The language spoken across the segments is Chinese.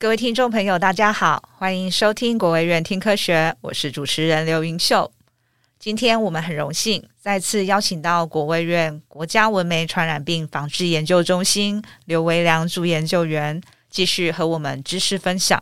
各位听众朋友，大家好，欢迎收听国卫院听科学，我是主持人刘云秀。今天我们很荣幸再次邀请到国卫院国家文媒传染病防治研究中心刘维良主研究员，继续和我们知识分享。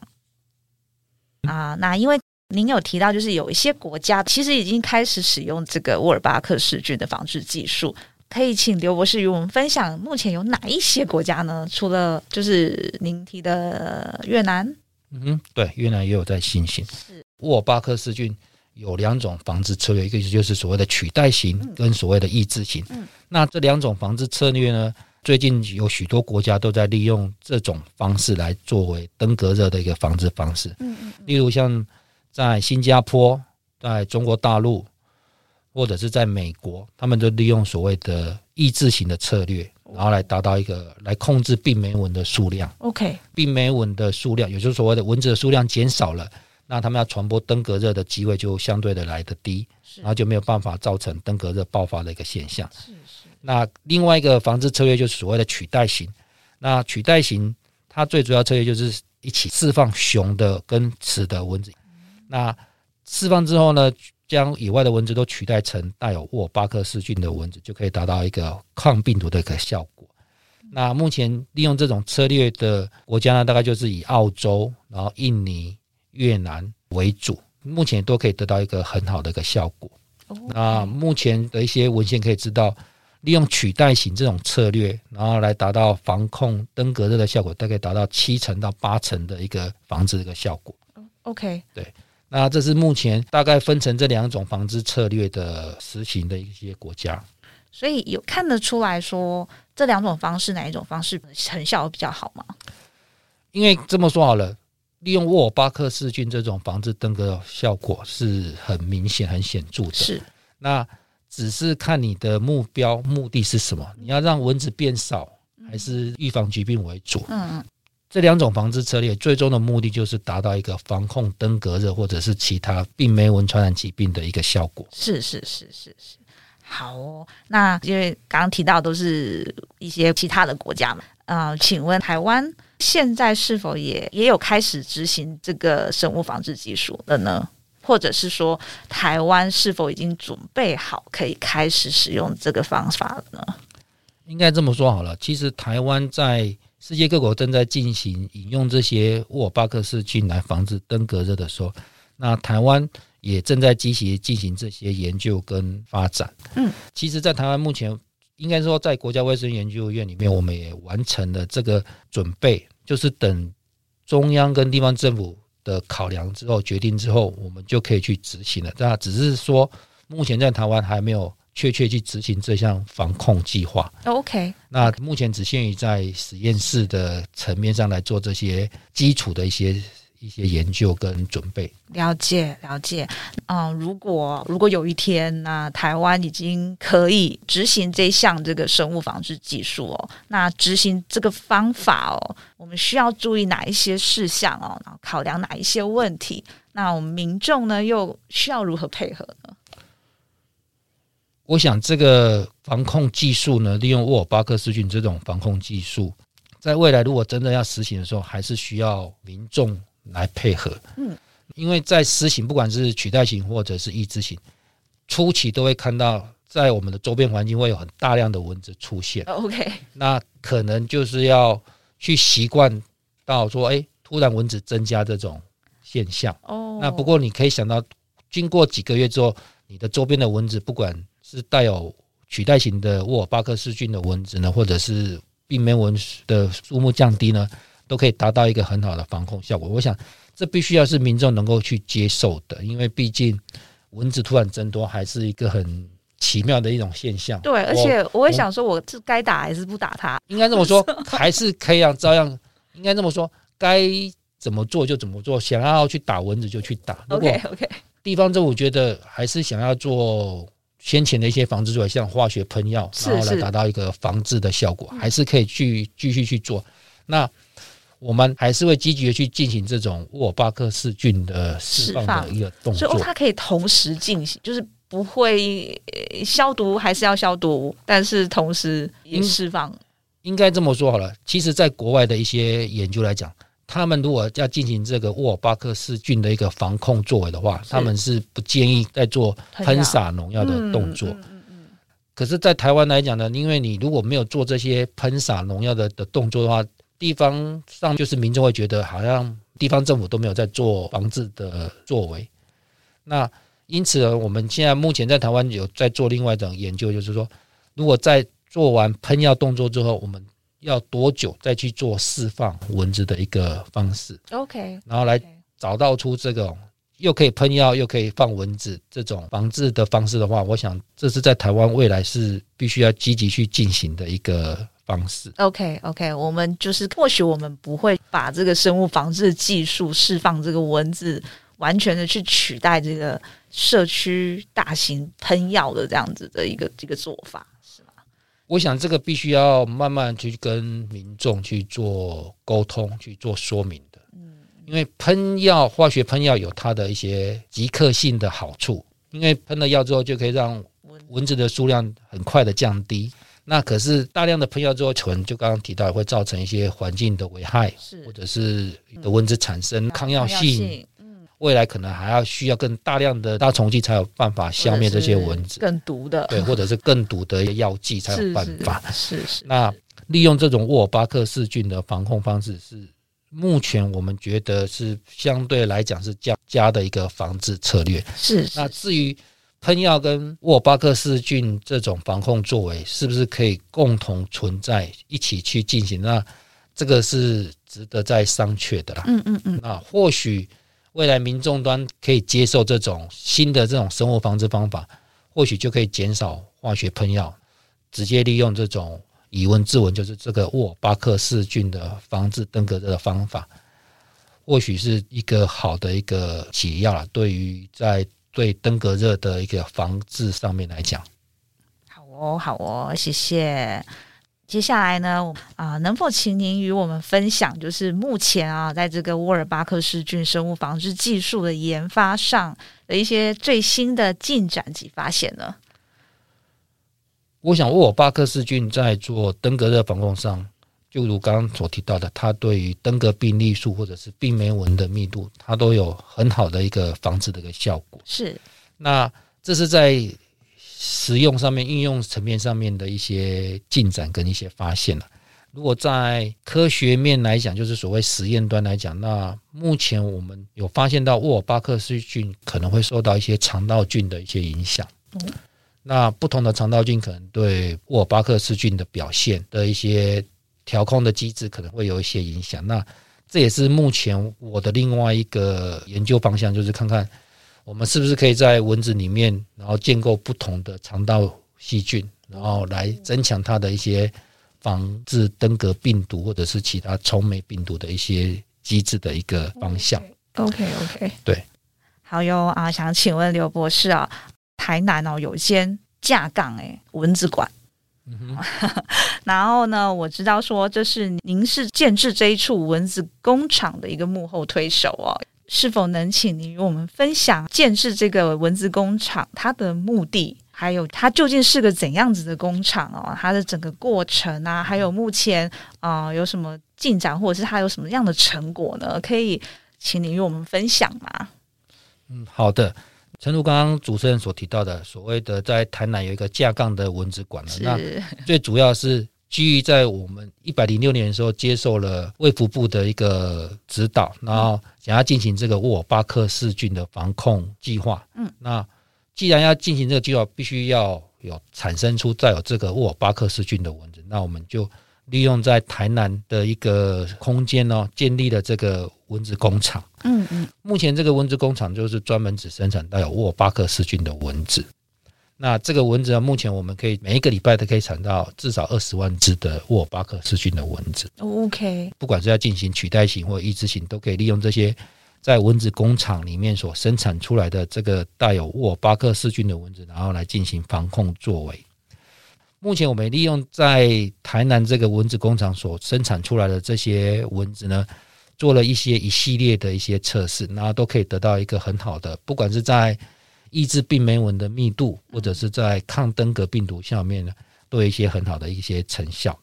啊，那因为您有提到，就是有一些国家其实已经开始使用这个沃尔巴克氏菌的防治技术。可以请刘博士与我们分享，目前有哪一些国家呢？除了就是您提的越南，嗯哼，对，越南也有在新型。是沃尔巴克氏菌有两种防治策略，一个就是所谓的取代型，跟所谓的抑制型。嗯，那这两种防治策略呢，最近有许多国家都在利用这种方式来作为登革热的一个防治方式。嗯嗯，例如像在新加坡，在中国大陆。或者是在美国，他们就利用所谓的抑制型的策略，然后来达到一个来控制病媒蚊的数量。OK，病媒蚊的数量，也就是所谓的蚊子的数量减少了，那他们要传播登革热的机会就相对的来的低，然后就没有办法造成登革热爆发的一个现象。是是。那另外一个防治策略就是所谓的取代型。那取代型，它最主要策略就是一起释放雄的跟雌的蚊子。那释放之后呢，将以外的蚊子都取代成带有沃尔巴克氏菌的蚊子，就可以达到一个抗病毒的一个效果。那目前利用这种策略的国家呢，大概就是以澳洲、然后印尼、越南为主，目前都可以得到一个很好的一个效果。那目前的一些文献可以知道，利用取代型这种策略，然后来达到防控登革热的效果，大概达到七成到八成的一个防治的一个效果。OK，对。那这是目前大概分成这两种防治策略的实行的一些国家，所以有看得出来说这两种方式哪一种方式成效比较好吗？因为这么说好了，利用沃尔巴克氏菌这种防治登革热效果是很明显、很显著的。是，那只是看你的目标目的是什么？你要让蚊子变少，还是预防疾病为主？嗯嗯。这两种防治策略最终的目的就是达到一个防控登革热或者是其他病媒蚊传染疾病的一个效果。是是是是是，好哦。那因为刚刚提到都是一些其他的国家嘛，呃，请问台湾现在是否也也有开始执行这个生物防治技术了呢？或者是说台湾是否已经准备好可以开始使用这个方法了呢？应该这么说好了，其实台湾在世界各国正在进行引用这些沃尔巴克氏菌来防治登革热的时候，那台湾也正在积极进行这些研究跟发展。嗯，其实，在台湾目前应该说，在国家卫生研究院里面，我们也完成了这个准备，就是等中央跟地方政府的考量之后决定之后，我们就可以去执行了。那只是说，目前在台湾还没有。确切去执行这项防控计划。OK，那目前只限于在实验室的层面上来做这些基础的一些一些研究跟准备。了解了解。嗯，如果如果有一天那台湾已经可以执行这项这个生物防治技术哦，那执行这个方法哦，我们需要注意哪一些事项哦？然后考量哪一些问题？那我们民众呢又需要如何配合呢？我想这个防控技术呢，利用沃尔巴克斯菌这种防控技术，在未来如果真的要实行的时候，还是需要民众来配合。嗯，因为在实行不管是取代型或者是抑制型，初期都会看到在我们的周边环境会有很大量的蚊子出现。OK，那可能就是要去习惯到说，哎，突然蚊子增加这种现象。哦，那不过你可以想到，经过几个月之后，你的周边的蚊子不管。是带有取代型的沃尔巴克氏菌的蚊子呢，或者是病媒蚊的数目降低呢，都可以达到一个很好的防控效果。我想这必须要是民众能够去接受的，因为毕竟蚊子突然增多还是一个很奇妙的一种现象。对，而且我会想说，我是该打还是不打它？应该这么说，还是可以让照样。应该这么说，该怎么做就怎么做，想要去打蚊子就去打。OK OK。地方政府觉得还是想要做。先前的一些防治作为，像化学喷药，然后来达到一个防治的效果，还是可以去继续去做。那我们还是会积极的去进行这种沃尔巴克氏菌的释放的一个动作。所以它可以同时进行，就是不会消毒，还是要消毒，但是同时也释放。应该这么说好了。其实，在国外的一些研究来讲，他们如果要进行这个沃尔巴克氏菌的一个防控作为的话，他们是不建议再做喷洒农药的动作。可是，在台湾来讲呢，因为你如果没有做这些喷洒农药的的动作的话，地方上就是民众会觉得好像地方政府都没有在做防治的作为。那因此呢，我们现在目前在台湾有在做另外一种研究，就是说，如果在做完喷药动作之后，我们要多久再去做释放蚊子的一个方式？OK，然后来找到出这种又可以喷药又可以放蚊子这种防治的方式的话，我想这是在台湾未来是必须要积极去进行的一个方式。OK，OK，我们就是或许我们不会把这个生物防治技术释放这个蚊子完全的去取代这个社区大型喷药的这样子的一个这个做法。我想这个必须要慢慢去跟民众去做沟通，去做说明的。嗯，因为喷药、化学喷药有它的一些即刻性的好处，因为喷了药之后就可以让蚊子的数量很快的降低。那可是大量的喷药之后，可能就刚刚提到会造成一些环境的危害，或者是的蚊子产生抗药性。未来可能还要需要更大量的杀虫剂才有办法消灭这些蚊子，更毒的对，或者是更毒的药剂才有办法。是是，是。那利用这种沃尔巴克氏菌的防控方式，是目前我们觉得是相对来讲是加加的一个防治策略。是，是。那至于喷药跟沃尔巴克氏菌这种防控作为，是不是可以共同存在一起去进行？那这个是值得再商榷的啦。嗯嗯嗯。那或许。未来民众端可以接受这种新的这种生物防治方法，或许就可以减少化学喷药，直接利用这种以蚊治蚊，就是这个沃巴克氏菌的防治登革热的方法，或许是一个好的一个解药了。对于在对登革热的一个防治上面来讲，好哦，好哦，谢谢。接下来呢，啊、呃，能否请您与我们分享，就是目前啊，在这个沃尔巴克氏菌生物防治技术的研发上的一些最新的进展及发现呢？我想，沃尔巴克氏菌在做登革热防控上，就如刚刚所提到的，它对于登革病例数或者是病媒蚊的密度，它都有很好的一个防治的一个效果。是，那这是在。实用上面、应用层面上面的一些进展跟一些发现了。如果在科学面来讲，就是所谓实验端来讲，那目前我们有发现到沃尔巴克氏菌可能会受到一些肠道菌的一些影响。那不同的肠道菌可能对沃尔巴克氏菌的表现的一些调控的机制可能会有一些影响。那这也是目前我的另外一个研究方向，就是看看。我们是不是可以在蚊子里面，然后建构不同的肠道细菌，然后来增强它的一些防治登革病毒或者是其他虫媒病毒的一些机制的一个方向？OK OK，对，好哟啊，想请问刘博士啊，台南哦有一间架杠诶蚊子馆，嗯哼，然后呢，我知道说这是您是建置这一处蚊子工厂的一个幕后推手哦。是否能请您与我们分享建置这个文字工厂它的目的，还有它究竟是个怎样子的工厂哦？它的整个过程啊，还有目前啊、呃、有什么进展，或者是它有什么样的成果呢？可以请您与我们分享吗？嗯，好的。陈如刚刚主持人所提到的，所谓的在台南有一个架杠的文字馆了，那最主要是。基于在我们一百零六年的时候接受了卫福部的一个指导，然后想要进行这个沃尔巴克氏菌的防控计划。嗯，那既然要进行这个计划，必须要有产生出带有这个沃尔巴克氏菌的蚊子，那我们就利用在台南的一个空间呢，建立了这个蚊子工厂。嗯嗯，目前这个蚊子工厂就是专门只生产带有沃尔巴克氏菌的蚊子。那这个蚊子呢，目前我们可以每一个礼拜都可以产到至少二十万只的沃尔巴克氏菌的蚊子。OK，不管是要进行取代型或抑制型，都可以利用这些在蚊子工厂里面所生产出来的这个带有沃尔巴克氏菌的蚊子，然后来进行防控作为。目前我们利用在台南这个蚊子工厂所生产出来的这些蚊子呢，做了一些一系列的一些测试，然后都可以得到一个很好的，不管是在抑制病媒蚊的密度，或者是在抗登革病毒下面呢，都有一些很好的一些成效。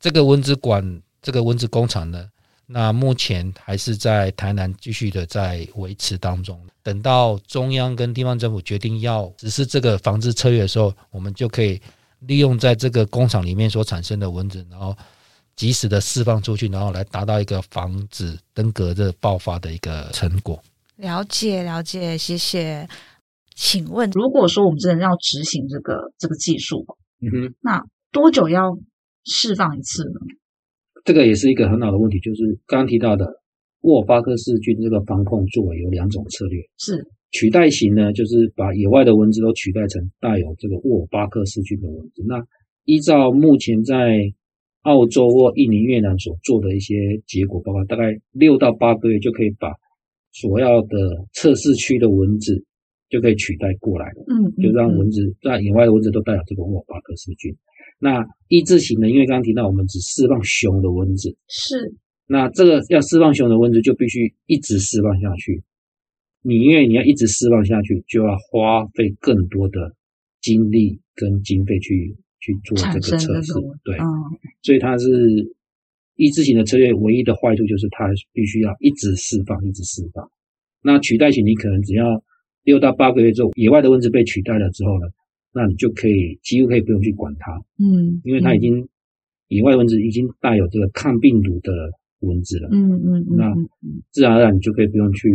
这个蚊子馆，这个蚊子工厂呢，那目前还是在台南继续的在维持当中。等到中央跟地方政府决定要实施这个防治策略的时候，我们就可以利用在这个工厂里面所产生的蚊子，然后及时的释放出去，然后来达到一个防止登革热爆发的一个成果。了解，了解，谢谢。请问，如果说我们真的要执行这个这个技术，嗯哼，那多久要释放一次呢？这个也是一个很好的问题，就是刚刚提到的沃尔巴克氏菌这个防控作为有两种策略，是取代型呢，就是把野外的蚊子都取代成带有这个沃尔巴克氏菌的蚊子。那依照目前在澳洲或印尼、越南所做的一些结果报告，大概六到八个月就可以把所要的测试区的蚊子就可以取代过来了。嗯，就让蚊子在野外的蚊子都带有这个沃尔巴克氏菌。那一字型的，因为刚刚提到我们只释放雄的蚊子，是。那这个要释放雄的蚊子，就必须一直释放下去。你因为你要一直释放下去，就要花费更多的精力跟经费去去做这个测试。对，嗯、所以它是抑制型的策略，唯一的坏处就是它必须要一直释放，一直释放。那取代型，你可能只要六到八个月之后，野外的蚊子被取代了之后呢？那你就可以几乎可以不用去管它，嗯，因为它已经、嗯、野外蚊子已经带有这个抗病毒的蚊子了，嗯嗯，嗯，那自然而然你就可以不用去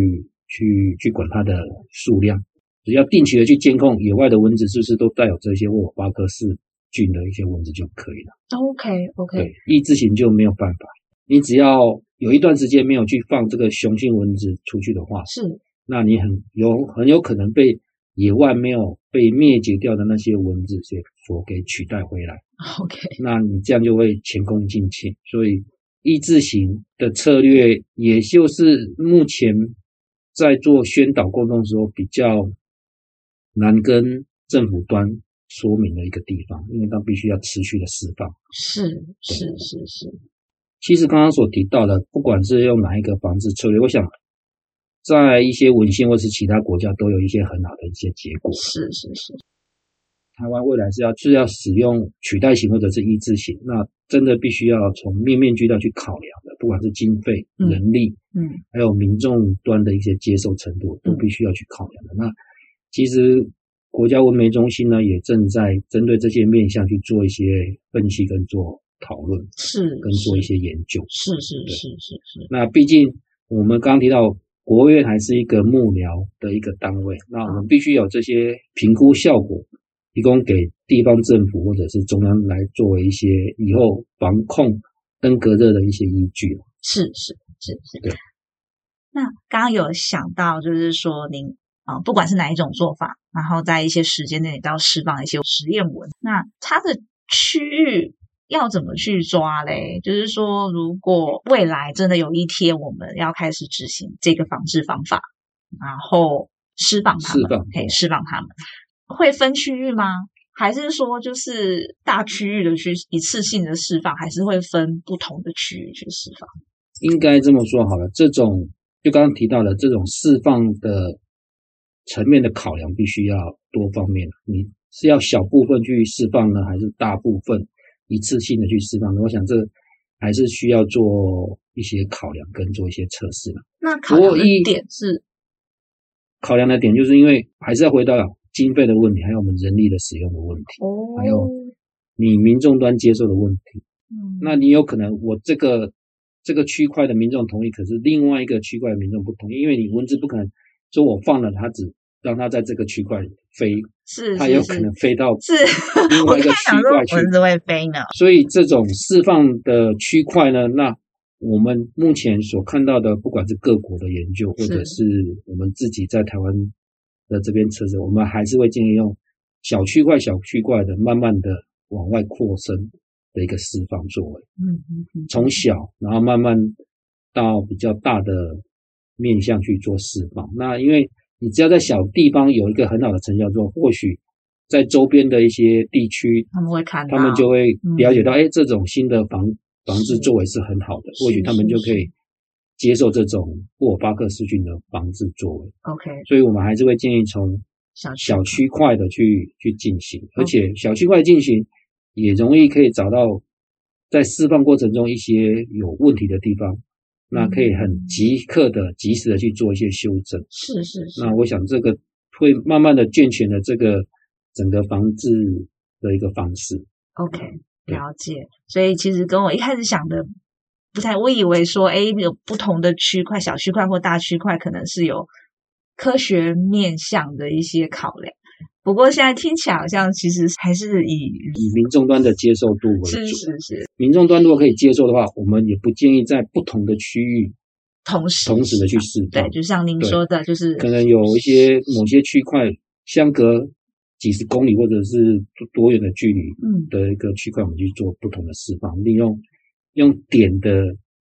去去管它的数量，只要定期的去监控野外的蚊子是不是都带有这些沃尔巴克氏菌的一些蚊子就可以了。OK OK，对，抑制型就没有办法，你只要有一段时间没有去放这个雄性蚊子出去的话，是，那你很有很有可能被。野外没有被灭绝掉的那些蚊子，所给取代回来。OK，那你这样就会前功尽弃。所以抑制型的策略，也就是目前在做宣导沟通的时候比较难跟政府端说明的一个地方，因为它必须要持续的释放。是是是是。其实刚刚所提到的，不管是用哪一个防治策略，我想。在一些文献或是其他国家都有一些很好的一些结果。是是是，台湾未来是要是要使用取代型或者是抑制型，那真的必须要从面面俱到去考量的，不管是经费、人力，嗯，还有民众端的一些接受程度，都必须要去考量的。那其实国家文媒中心呢，也正在针对这些面向去做一些分析跟做讨论，是跟做一些研究。是是是是是。那毕竟我们刚刚提到。国务院还是一个幕僚的一个单位，那我们必须有这些评估效果，提供给地方政府或者是中央来作为一些以后防控登革热的一些依据。是是是是，对。那刚刚有想到，就是说您啊，不管是哪一种做法，然后在一些时间内都要释放一些实验文，那它的区域。要怎么去抓嘞？就是说，如果未来真的有一天我们要开始执行这个防治方法，然后释放它们，释放，可以释放它们，会分区域吗？还是说就是大区域的去一次性的释放，还是会分不同的区域去释放？应该这么说好了，这种就刚刚提到的这种释放的层面的考量，必须要多方面。你是要小部分去释放呢，还是大部分？一次性的去释放呢，我想这还是需要做一些考量跟做一些测试的。那考量的点是考量的点，就是因为还是要回到经费的问题，还有我们人力的使用的问题，哦，还有你民众端接受的问题。嗯，那你有可能我这个这个区块的民众同意，可是另外一个区块的民众不同意，因为你文字不可能说我放了它只。让它在这个区块飞，是它有可能飞到是另外一个区块去。蚊子会飞呢，所以这种释放的区块呢，那我们目前所看到的，不管是各国的研究，或者是我们自己在台湾的这边测试，我们还是会建议用小区块、小区块的，慢慢的往外扩伸的一个释放作为。嗯嗯嗯，从小然后慢慢到比较大的面向去做释放。那因为你只要在小地方有一个很好的成效之后，或许在周边的一些地区，他们会看到，他们就会了解到，哎、嗯，这种新的防防治作为是很好的，或许他们就可以接受这种沃尔巴克斯菌的防治作为。OK，所以我们还是会建议从小区块的去去进行，而且小区块进行也容易可以找到在释放过程中一些有问题的地方，那可以很即刻的、及时的去做一些修正。是是是。那我想这个会慢慢的健全了这个整个防治的一个方式。OK，了解。所以其实跟我一开始想的不太，我以为说，哎，有不同的区块，小区块或大区块，可能是有科学面向的一些考量。不过现在听起来好像其实还是以以民众端的接受度为主。是是是。民众端如果可以接受的话，我们也不建议在不同的区域同时同时的去释放。对，就像您说的，就是可能有一些某些区块相隔几十公里或者是多远的距离，嗯，的一个区块，我们去做不同的释放，利用用点的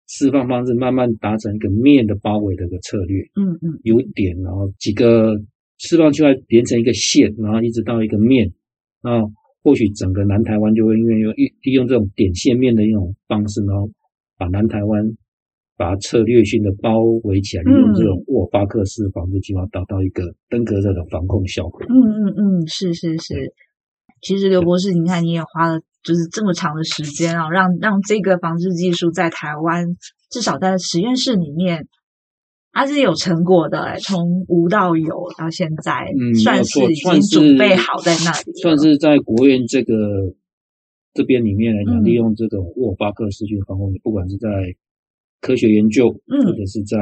释放方式，慢慢达成一个面的包围的一个策略。嗯嗯，有点，然后几个。释放出来连成一个线，然后一直到一个面，然后或许整个南台湾就会因为用利利用这种点线面的一种方式，然后把南台湾把它策略性的包围起来，利用这种沃巴克式防治计划，达到一个登革热的防控效果。嗯嗯嗯，是是是。其实刘博士，你看你也花了就是这么长的时间啊，让让这个防治技术在台湾至少在实验室里面。它是有成果的，从无到有到现在，嗯，算是已经准备好在那里，算是在国务院这个这边里面来讲，利用这种沃尔巴克细菌防控，不管是在科学研究，嗯，或者是在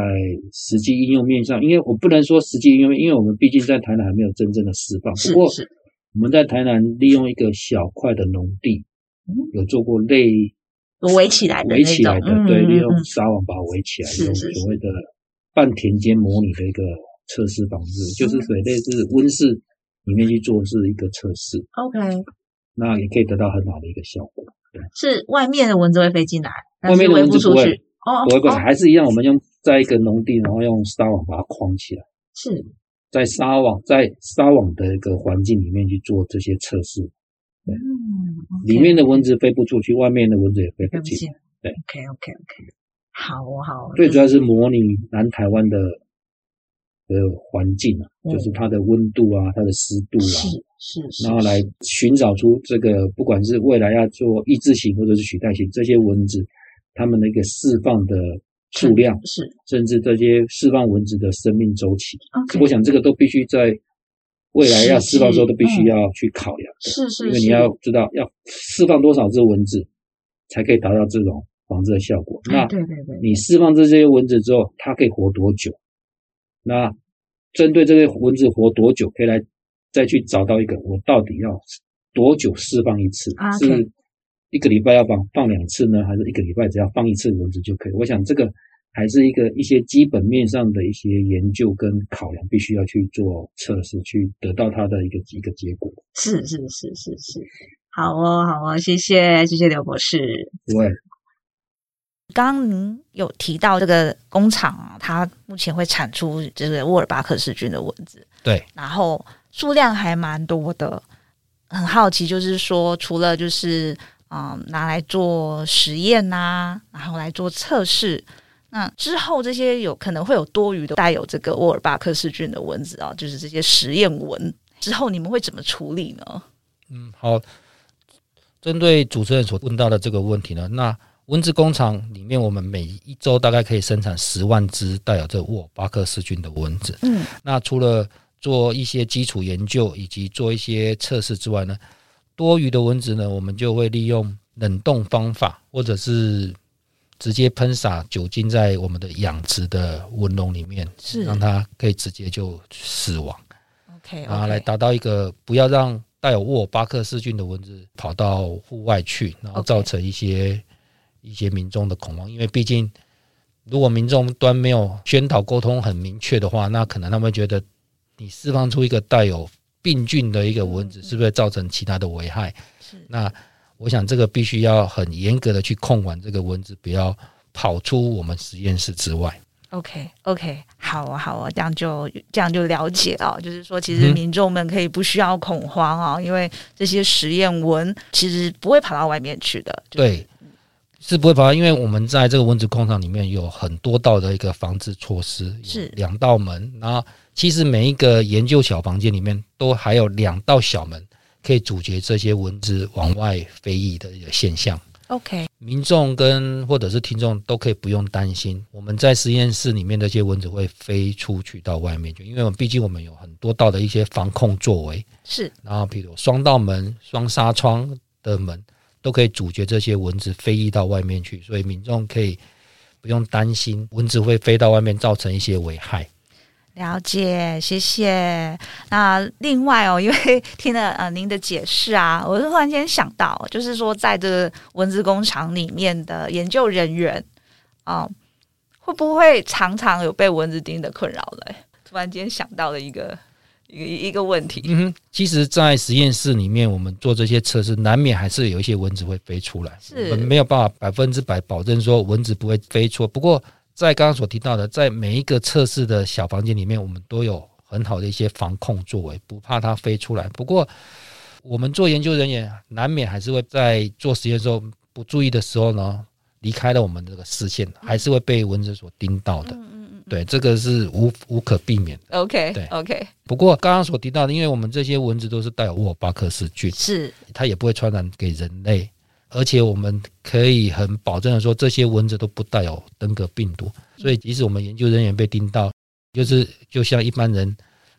实际应用面上，因为我不能说实际应用，因为我们毕竟在台南还没有真正的释放。不过，我们在台南利用一个小块的农地，有做过类围起来的围起来的，对，利用纱网把它围起来，用所谓的。半田间模拟的一个测试方式，嗯、就是水类是温室里面去做是一个测试。OK，那也可以得到很好的一个效果。对，是外面的蚊子会飞进来，外面的蚊子不会，哦，不会，不会，还是一样。我们用在一个农地，然后用纱网把它框起来。是，在纱网在纱网的一个环境里面去做这些测试。对，里面的蚊子飞不出去，外面的蚊子也飞不进。对。Okay, okay, okay. 好好，最主要是模拟南台湾的呃环境啊，嗯、就是它的温度啊，它的湿度啊，是是，然后来寻找出这个，不管是未来要做抑制型或者是取代型，这些蚊子它们的一个释放的数量是，甚至这些释放蚊子的生命周期。我想这个都必须在未来要释放的时候都必须要去考量，是是，因为你要知道要释放多少只蚊子才可以达到这种。防治的效果。那对对对，你释放这些蚊子之后，它可以活多久？那针对这些蚊子活多久，可以来再去找到一个，我到底要多久释放一次？是一个礼拜要放放两次呢，还是一个礼拜只要放一次蚊子就可以？我想这个还是一个一些基本面上的一些研究跟考量，必须要去做测试，去得到它的一个一个结果。是是是是是，好哦好哦，谢谢谢谢刘博士。对。刚刚您有提到这个工厂啊，它目前会产出这个沃尔巴克氏菌的蚊子，对，然后数量还蛮多的。很好奇，就是说，除了就是嗯拿来做实验呐、啊，然后来做测试，那之后这些有可能会有多余的带有这个沃尔巴克氏菌的蚊子啊，就是这些实验蚊之后，你们会怎么处理呢？嗯，好，针对主持人所问到的这个问题呢，那。蚊子工厂里面，我们每一周大概可以生产十万只带有这沃尔巴克氏菌的蚊子。嗯，那除了做一些基础研究以及做一些测试之外呢，多余的蚊子呢，我们就会利用冷冻方法，或者是直接喷洒酒精在我们的养殖的蚊笼里面，是让它可以直接就死亡。OK，然后来达到一个不要让带有沃尔巴克氏菌的蚊子跑到户外去，然后造成一些。一些民众的恐慌，因为毕竟，如果民众端没有宣导沟通很明确的话，那可能他们觉得你释放出一个带有病菌的一个蚊子，是不是造成其他的危害？是。那我想这个必须要很严格的去控管这个蚊子，不要跑出我们实验室之外。OK，OK，okay, okay, 好啊，好啊，这样就这样就了解了。就是说，其实民众们可以不需要恐慌啊，因为这些实验蚊其实不会跑到外面去的。对。是不会跑，因为我们在这个蚊子工厂里面有很多道的一个防治措施，是两道门。然后其实每一个研究小房间里面都还有两道小门，可以阻绝这些蚊子往外飞逸的一个现象。OK，民众跟或者是听众都可以不用担心，我们在实验室里面的这些蚊子会飞出去到外面去，因为我们毕竟我们有很多道的一些防控作为，是，然后比如双道门、双纱窗的门都可以阻绝这些蚊子飞逸到外面去，所以民众可以不用担心蚊子会飞到外面造成一些危害。了解，谢谢。那另外哦，因为听了呃您的解释啊，我是突然间想到，就是说在这个蚊子工厂里面的研究人员啊、会不会常常有被蚊子叮的困扰嘞？突然间想到了一个一个一个问题。嗯哼，其实，在实验室里面，我们做这些测试，难免还是有一些蚊子会飞出来，是我们没有办法百分之百保证说蚊子不会飞出。不过，在刚刚所提到的，在每一个测试的小房间里面，我们都有很好的一些防控作为，不怕它飞出来。不过，我们做研究人员难免还是会在做实验的时候不注意的时候呢，离开了我们这个视线，还是会被蚊子所叮到的。对，这个是无无可避免的。OK，对，OK。不过刚刚所提到的，因为我们这些蚊子都是带有沃尔巴克氏菌，是它也不会传染给人类。而且我们可以很保证的说，这些蚊子都不带有登革病毒，所以即使我们研究人员被叮到，就是就像一般人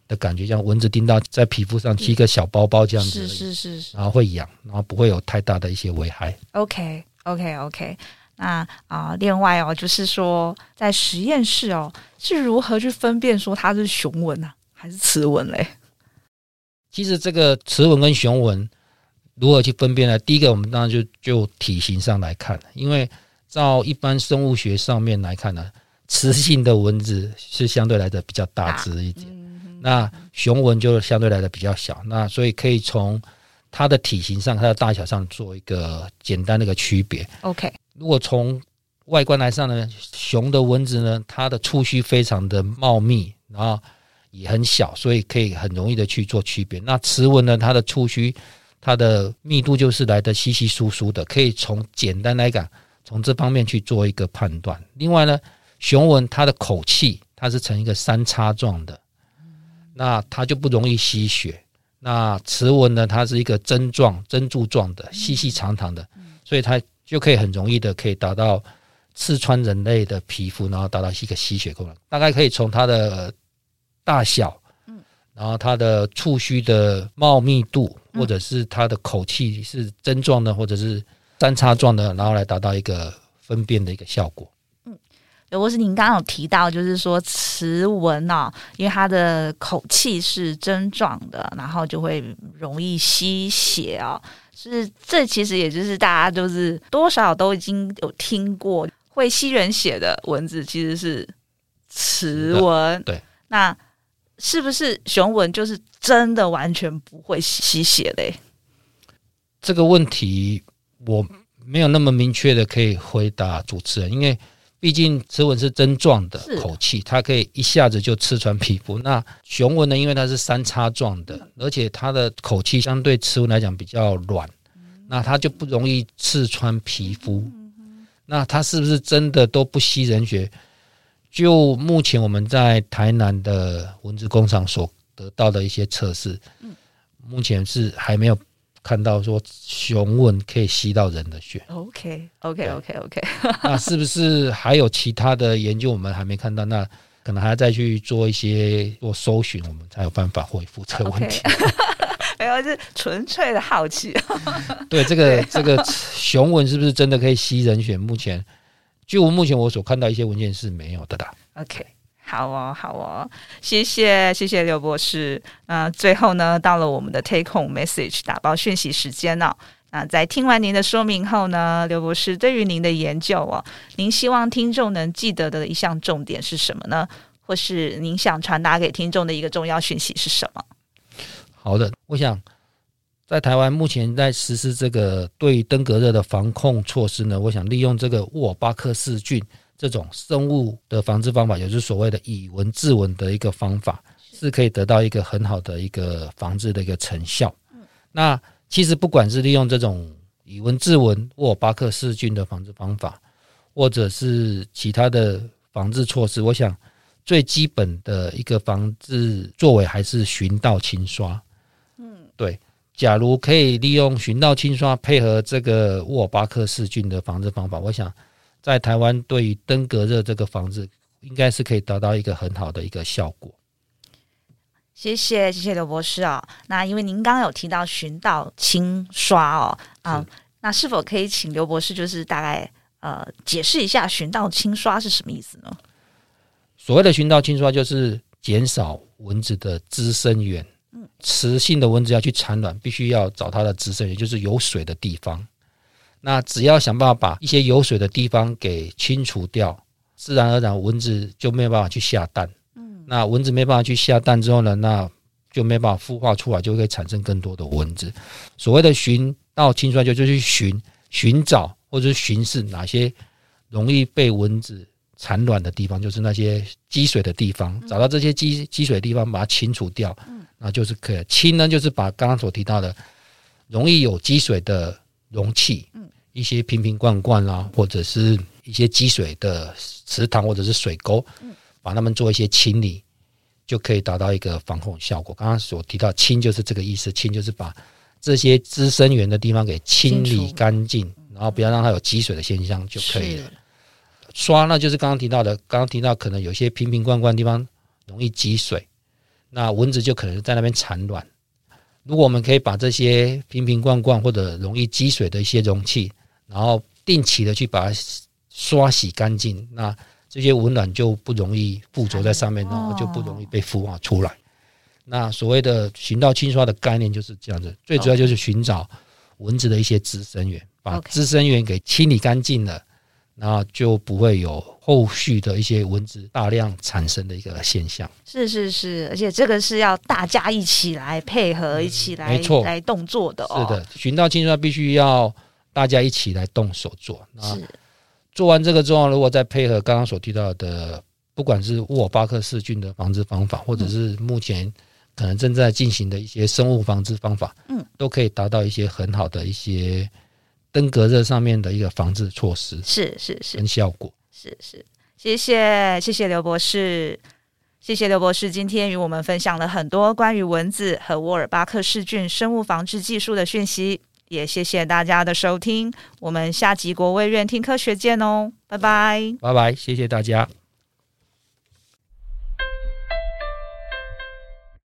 的感觉，像蚊子叮到在皮肤上起一个小包包这样子，是是是，然后会痒，然后不会有太大的一些危害。OK OK OK，那啊，另外哦，就是说在实验室哦，是如何去分辨说它是雄蚊啊，还是雌蚊嘞？其实这个雌蚊跟雄蚊。如何去分辨呢？第一个，我们当然就就体型上来看，因为照一般生物学上面来看呢，雌性的蚊子是相对来的比较大只一点，那雄蚊就相对来的比较小。那所以可以从它的体型上、它的大小上做一个简单的一个区别。OK，如果从外观来上呢，雄的蚊子呢，它的触须非常的茂密，然后也很小，所以可以很容易的去做区别。那雌蚊呢，它的触须它的密度就是来的稀稀疏疏的，可以从简单来讲，从这方面去做一个判断。另外呢，雄蚊它的口气它是呈一个三叉状的，那它就不容易吸血。那雌蚊呢，它是一个针状、针柱状的，细细长长的，所以它就可以很容易的可以达到刺穿人类的皮肤，然后达到一个吸血功能。大概可以从它的大小。然后它的触须的茂密度，或者是它的口气是针状的，或者是三叉状的，然后来达到一个分辨的一个效果。嗯，刘博士，您刚刚有提到，就是说雌蚊啊，因为它的口气是针状的，然后就会容易吸血啊。是，这其实也就是大家就是多少都已经有听过，会吸人血的蚊子其实是雌蚊。对，那。是不是雄蚊就是真的完全不会吸血嘞？这个问题我没有那么明确的可以回答主持人，因为毕竟雌蚊是针状的口气，它可以一下子就刺穿皮肤。那雄蚊呢？因为它是三叉状的，而且它的口气相对雌蚊来讲比较软，那它就不容易刺穿皮肤。那它是不是真的都不吸人血？就目前我们在台南的蚊子工厂所得到的一些测试，目前是还没有看到说雄蚊可以吸到人的血。OK，OK，OK，OK。那是不是还有其他的研究我们还没看到？那可能还要再去做一些做搜寻，我们才有办法回复这个问题。没有，是纯粹的好奇。对，这个这个雄蚊是不是真的可以吸人血？目前。就目前我所看到一些文件是没有的啦。OK，好哦，好哦，谢谢，谢谢刘博士。那、最后呢，到了我们的 Take Home Message 打包讯息时间了、那在听完您的说明后呢，刘博士对于您的研究哦，您希望听众能记得的一项重点是什么呢？或是您想传达给听众的一个重要讯息是什么？好的，我想。在台湾目前在实施这个对登革热的防控措施呢，我想利用这个沃尔巴克氏菌这种生物的防治方法，也就是所谓的以蚊治蚊的一个方法，是可以得到一个很好的一个防治的一个成效。那其实不管是利用这种以蚊治蚊沃尔巴克氏菌的防治方法，或者是其他的防治措施，我想最基本的一个防治作为还是巡道清刷。嗯，对。假如可以利用循道清刷配合这个沃尔巴克氏菌的防治方法，我想在台湾对于登革热这个防治，应该是可以达到一个很好的一个效果。谢谢，谢谢刘博士哦。那因为您刚刚有提到寻道清刷哦，啊、嗯，那是否可以请刘博士就是大概呃解释一下寻道清刷是什么意思呢？所谓的寻道清刷就是减少蚊子的滋生源。雌性的蚊子要去产卵，必须要找它的滋生源，就是有水的地方。那只要想办法把一些有水的地方给清除掉，自然而然蚊子就没有办法去下蛋。嗯，那蚊子没办法去下蛋之后呢，那就没办法孵化出来，就会产生更多的蚊子。所谓的寻到清衰，就就去寻寻找或者是巡视哪些容易被蚊子产卵的地方，就是那些积水的地方，找到这些积积水的地方，把它清除掉。那就是可以清呢，就是把刚刚所提到的容易有积水的容器，嗯，一些瓶瓶罐罐啦，或者是一些积水的池塘或者是水沟，嗯，把它们做一些清理，就可以达到一个防控效果。刚刚所提到清就是这个意思，清就是把这些滋生源的地方给清理干净，然后不要让它有积水的现象就可以了。刷那，就是刚刚提到的，刚刚提到可能有些瓶瓶罐罐的地方容易积水。那蚊子就可能在那边产卵。如果我们可以把这些瓶瓶罐罐或者容易积水的一些容器，然后定期的去把它刷洗干净，那这些蚊卵就不容易附着在上面，然后就不容易被孵化出来。那所谓的循道清刷的概念就是这样子，最主要就是寻找蚊子的一些滋生源，把滋生源给清理干净了。那就不会有后续的一些蚊子大量产生的一个现象。是是是，而且这个是要大家一起来配合，嗯、一起来没错来动作的哦。是的，寻到清刷必须要大家一起来动手做。那做完这个之后，如果再配合刚刚所提到的，不管是沃尔巴克氏菌的防治方法，或者是目前可能正在进行的一些生物防治方法，嗯，都可以达到一些很好的一些。登革热上面的一个防治措施是是是，跟效果。是是，谢谢谢谢刘博士，谢谢刘博士今天与我们分享了很多关于蚊子和沃尔巴克氏菌生物防治技术的讯息，也谢谢大家的收听，我们下集国卫院听科学见哦，拜拜，拜拜，谢谢大家。